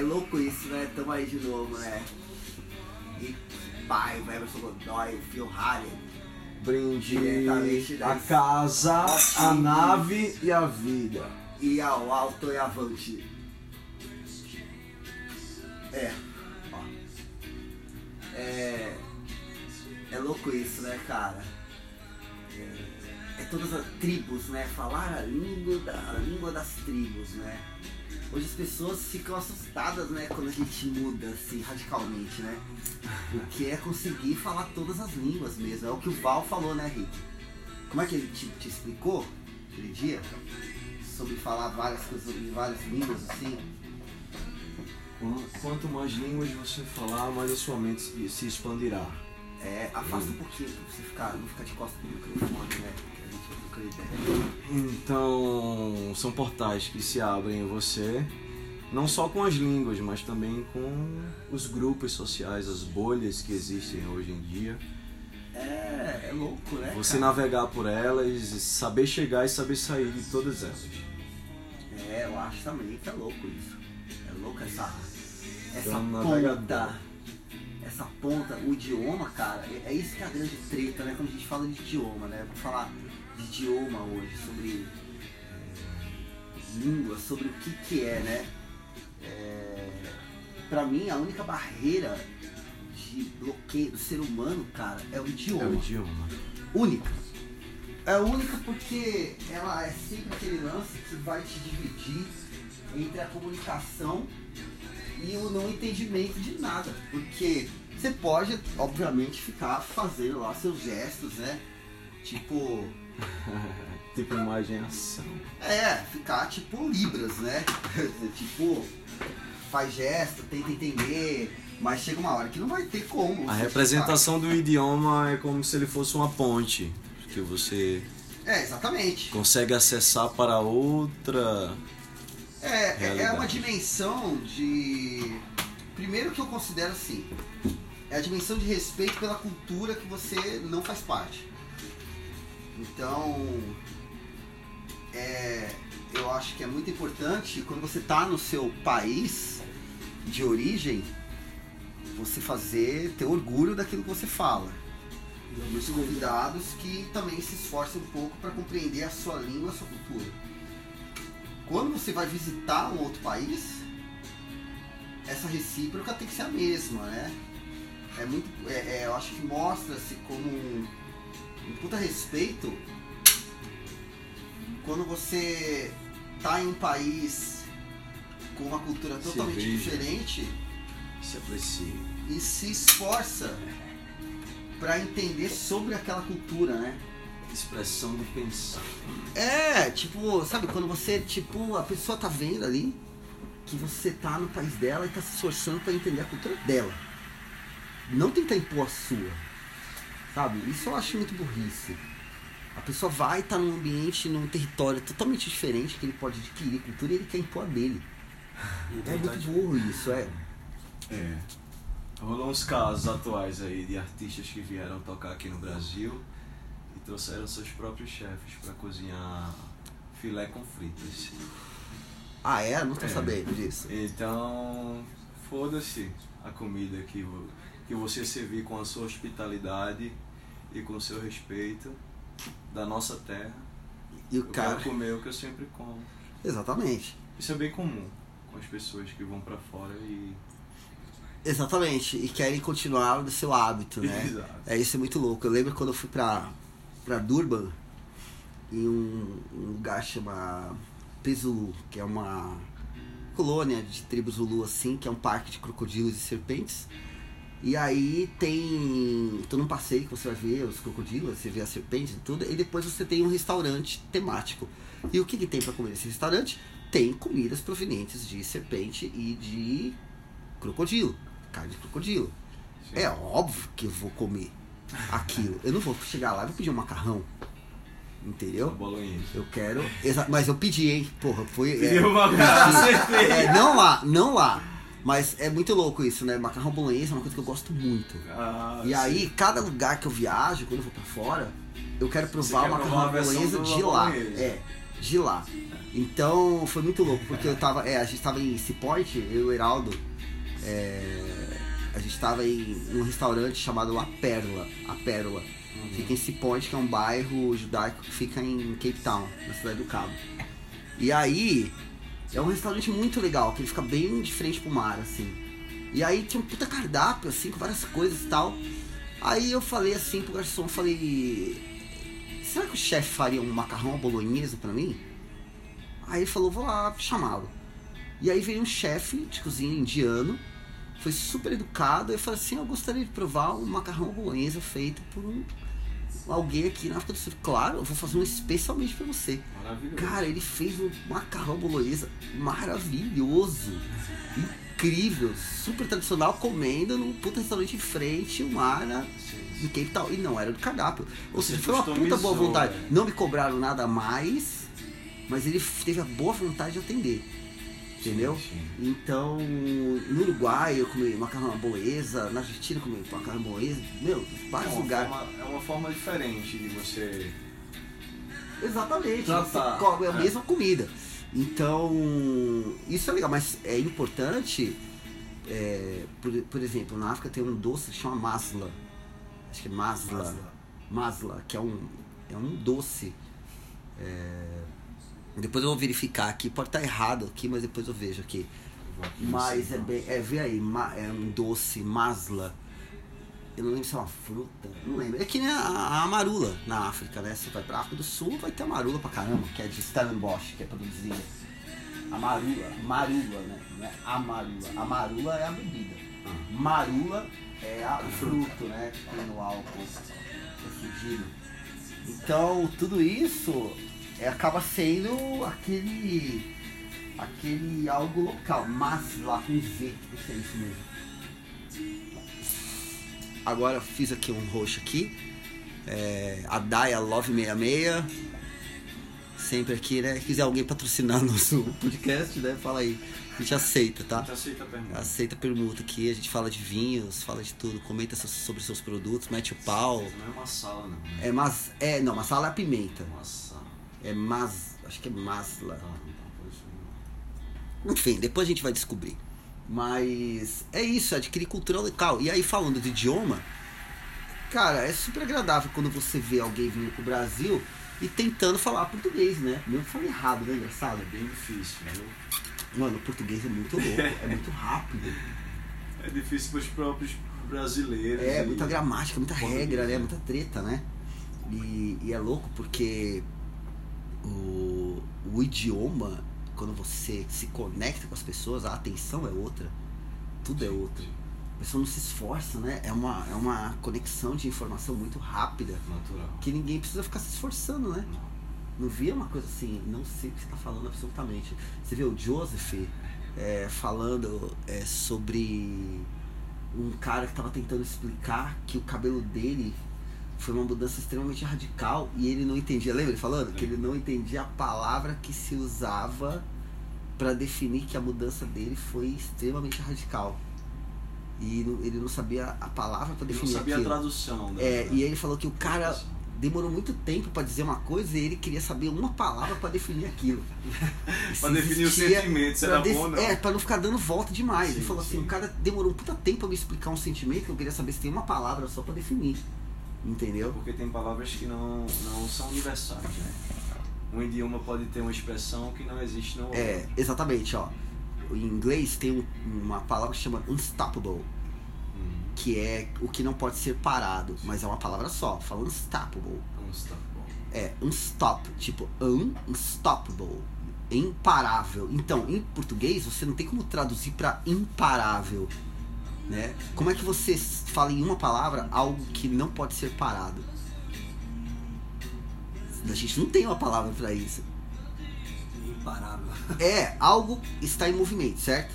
é louco isso, né? Tamo aí de novo, né? E pai, o Emerson Godoy, o Phil Hallen. Brinde a casa, a nave e a vida. E ao alto e avante. É, ó. É. É louco isso, né, cara? É, é todas as tribos, né? Falar a língua, da, a língua das tribos, né? Hoje as pessoas ficam assustadas, né, quando a gente muda assim radicalmente, né? Porque é conseguir falar todas as línguas mesmo. É o que o Val falou, né, Rick? Como é que ele te, te explicou aquele dia? Sobre falar várias coisas em várias línguas, assim. Quanto mais línguas você falar, mais a sua mente se- se expandirá. É, afasta um pouquinho pra você ficar, não ficar de costas pro microfone, né? Então, são portais que se abrem em você, não só com as línguas, mas também com os grupos sociais, as bolhas que existem hoje em dia. É, é louco, né? Você cara? navegar por elas, saber chegar e saber sair de todas elas. É, eu acho também que é louco isso. É louco essa, essa Então, ponta. navegador. Essa ponta, o idioma, cara, é, isso que é a grande treta, né? Quando a gente fala de idioma, né? Vou falar idioma hoje, sobre é, língua, sobre o que que é, né? É, pra mim, a única barreira de bloqueio do ser humano, cara, é o idioma É o idioma. única. É única porque ela é sempre aquele lance que vai te dividir entre a comunicação e o não entendimento de nada. Porque você pode, obviamente, ficar fazendo lá seus gestos, né? Tipo, Tipo imagem e ação. é, ficar tipo Libras, né? tipo, faz gesto, tenta entender, mas chega uma hora que não vai ter como. A representação do idioma é como se ele fosse uma ponte que você ficar- É, exatamente. consegue acessar para outra. É, é- é realidade. uma dimensão de. Primeiro que eu considero assim, é a dimensão de respeito pela cultura que você não faz parte. Então, é, eu acho que é muito importante quando você está no seu país de origem, você fazer, ter orgulho daquilo que você fala. E os convidados que também se esforçam um pouco para compreender a sua língua, a sua cultura quando você vai visitar um outro país, essa recíproca tem que ser a mesma, né? É muito, é, é, eu acho que mostra-se como um, puta respeito quando você tá em um país com uma cultura totalmente diferente Se aprecia. e se esforça para entender sobre aquela cultura, né? Expressão do pensar. É, tipo, sabe, quando você, tipo, a pessoa tá vendo ali que você tá no país dela e tá se esforçando pra entender a cultura dela. Não tentar impor a sua. Sabe? Isso eu acho muito burrice. A pessoa vai estar num ambiente, num território totalmente diferente que ele pode adquirir cultura e ele quer impor a dele. É muito burro isso, é. É. Rolou uns casos atuais aí de artistas que vieram tocar aqui no Brasil e trouxeram seus próprios chefes para cozinhar filé com fritas. Ah, é? Não tô É. sabendo disso. Então, foda-se a comida que, que você servir com a sua hospitalidade e com o seu respeito da nossa terra. E o Eu cara. quero comer o que eu sempre como. Exatamente. Isso é bem comum com as pessoas que vão pra fora e. Exatamente. E querem continuar do seu hábito, né? Exato. É, isso é muito louco. Eu lembro quando eu fui pra, pra Durban, em um, um lugar chama Pesulu, que é uma colônia de tribos Zulu, assim, que é um parque de crocodilos e serpentes. E aí tem todo um passeio que você vai ver os crocodilos, você vê as serpentes e tudo, e depois você tem um restaurante temático. E o que, que tem pra comer nesse restaurante? Tem comidas provenientes de serpente e de crocodilo, carne de crocodilo. Sim. É óbvio que eu vou comer aquilo. Eu não vou chegar lá e vou pedir um macarrão. Entendeu? Eu quero. Mas eu pedi, hein? Porra, foi. é, Pediu uma pedi. É, não lá, não lá. Mas é muito louco isso, né? Macarrão bolonhesa é uma coisa que eu gosto muito. Ah, E sim. aí, cada lugar que eu viajo, quando eu vou pra fora, eu quero provar o macarrão bolonhesa de lá. É, de lá. Então foi muito louco, porque eu tava. É, a gente tava em Seapoint, eu e o Heraldo. É, a gente tava em um restaurante chamado A Pérola. A Pérola. Fica em Seapoint, que é um bairro judaico que fica em Cape Town, na cidade do Cabo. E aí, é um restaurante muito legal, que ele fica bem de frente pro mar, assim. E aí tinha um puta cardápio, assim, com várias coisas e tal. Aí eu falei assim pro garçom, falei. Será que o chefe faria um macarrão bolonhesa pra mim? Aí ele falou, vou lá chamá-lo. E aí veio um chefe de cozinha indiano, foi super educado, e falei assim, eu gostaria de provar um macarrão bolonhesa feito por um alguém aqui na África do Sul. Claro, eu vou fazer um especialmente pra você. Maravilhoso. Cara, ele fez um macarrão bolonhesa maravilhoso. Incrível, super tradicional, comendo num puta restaurante em frente, o mar no Cape Town. E não era do cardápio. Ou seja, foi uma puta boa vontade. né? Não me cobraram nada mais, mas ele teve a boa vontade de atender. Entendeu? Sim. Então, no Uruguai eu comi macarrão à bolonhesa, na Argentina eu comi macarrão à bolonhesa, meu, É vários uma, lugares. forma, é uma forma diferente de você. Exatamente, Tratar. você come a É. mesma comida. Então, isso é legal, mas é importante, é, por, por exemplo, na África tem um doce que chama masla. Acho que é masla. Masla. Masla, que é um, é um doce. É, depois eu vou verificar aqui, pode estar errado aqui, mas depois eu vejo aqui. Eu Mas é bem. É, vê aí, ma- é um doce, masla. Eu não lembro se é uma fruta, não lembro. É que nem a, a amarula na África, né? Você vai pra África do Sul, vai ter amarula pra caramba, que é de Stellenbosch, que é produzida. Amarula, marula, né? Não é amarula. Amarula é a bebida. Ah. Marula é a, o fruto, né? Que tem no álcool, é fugido. Então, tudo isso é, acaba sendo aquele aquele algo local, mas lá com Z, isso é isso mesmo. Agora eu fiz aqui um roxo aqui. É, a Daya Love 66. Sempre aqui, né? Se quiser alguém patrocinar nosso podcast, né? Fala aí. A gente aceita, tá? A gente aceita a pergunta. Aceita permuta aqui, a gente fala de vinhos, fala de tudo, comenta so- sobre seus produtos, mete o pau. Não é uma sala, não. Né? É mas é, não, masala é a pimenta. uma sala. É mas, acho que é masla. Tá, isso não. Enfim, depois a gente vai descobrir. Mas é isso, adquirir cultura local. E aí falando de idioma, cara, é super agradável quando você vê alguém vindo pro Brasil e tentando falar português, né? Mesmo fale errado, né? Engraçado. É bem difícil, viu? Mano, o português é muito louco, é muito rápido. É difícil para os próprios brasileiros. É, e- muita gramática, muita regra, né? né? Muita treta, né? E, e é louco porque o, o idioma, quando você se conecta com as pessoas, a atenção é outra. Tudo é outro. A pessoa não se esforça, né? É uma, é uma conexão de informação muito rápida. Natural. Que ninguém precisa ficar se esforçando, né? Não. Não via uma coisa assim, não sei o que você está falando absolutamente. Você vê o Joseph é, falando é, sobre um cara que estava tentando explicar que o cabelo dele foi uma mudança extremamente radical e ele não entendia. Lembra ele falando? Que ele não entendia a palavra que se usava para definir que a mudança dele foi extremamente radical. E não- ele não sabia a palavra para Eu não definir sabia a aquilo. tradução. da- É, da- e ele falou que o cara demorou muito tempo pra dizer uma coisa e ele queria saber uma palavra pra definir aquilo. Pra se definir o existia- sentimento, se pra era des- bom não. É, pra não ficar dando volta demais. ele Sim, falou assim, sim. o cara demorou um puta tempo pra me explicar um sentimento que eu queria saber se tem uma palavra só pra definir. Entendeu? Porque tem palavras que não, não são universais, né? Um idioma pode ter uma expressão que não existe no outro. É, exatamente, ó. Em inglês tem um- uma palavra que chama unstoppable, Hum, que é o que não pode ser parado, mas é uma palavra só. Fala unstoppable. bom. É, unstop, tipo unstoppable, imparável. Então, em português você não tem como traduzir para imparável, né? Como é que você fala em uma palavra algo que não pode ser parado? A gente não tem uma palavra para isso. Imparável. É, algo está em movimento, certo?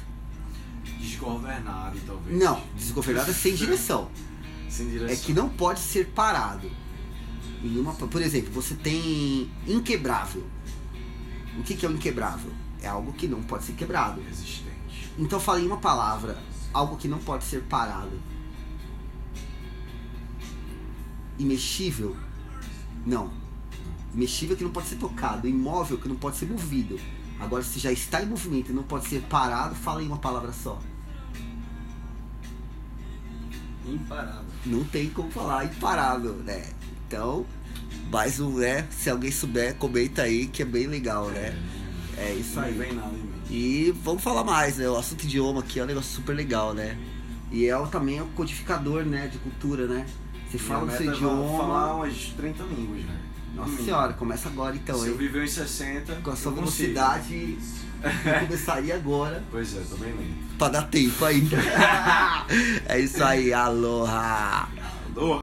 Desgovernado, talvez. Não, desgovernado é sem direção. Sem direção. É que não pode ser parado. Em uma, por exemplo, você tem inquebrável. O que, que é o inquebrável? É algo que não pode ser quebrado. Resistente. Então fala em uma palavra, algo que não pode ser parado. Imexível? Não. Mexível que não pode ser tocado, imóvel que não pode ser movido. Agora, se já está em movimento e não pode ser parado, fala em uma palavra só. Imparável. Não tem como falar imparável, né? Então, mais um, né? Se alguém souber, comenta aí que é bem legal, né? É isso Não aí. vem nada mim. E vamos falar mais, né? O assunto idioma aqui é um negócio super legal, né? E é também é um codificador, né? De cultura, né? Você fala o seu é falar idioma. umas 30 línguas, né? No Nossa senhora, começa agora então, Se eu viver em 60, Com a sua velocidade, eu começaria agora Pois é, tô bem lento. pra dar tempo ainda. é isso aí, aloha! Alô?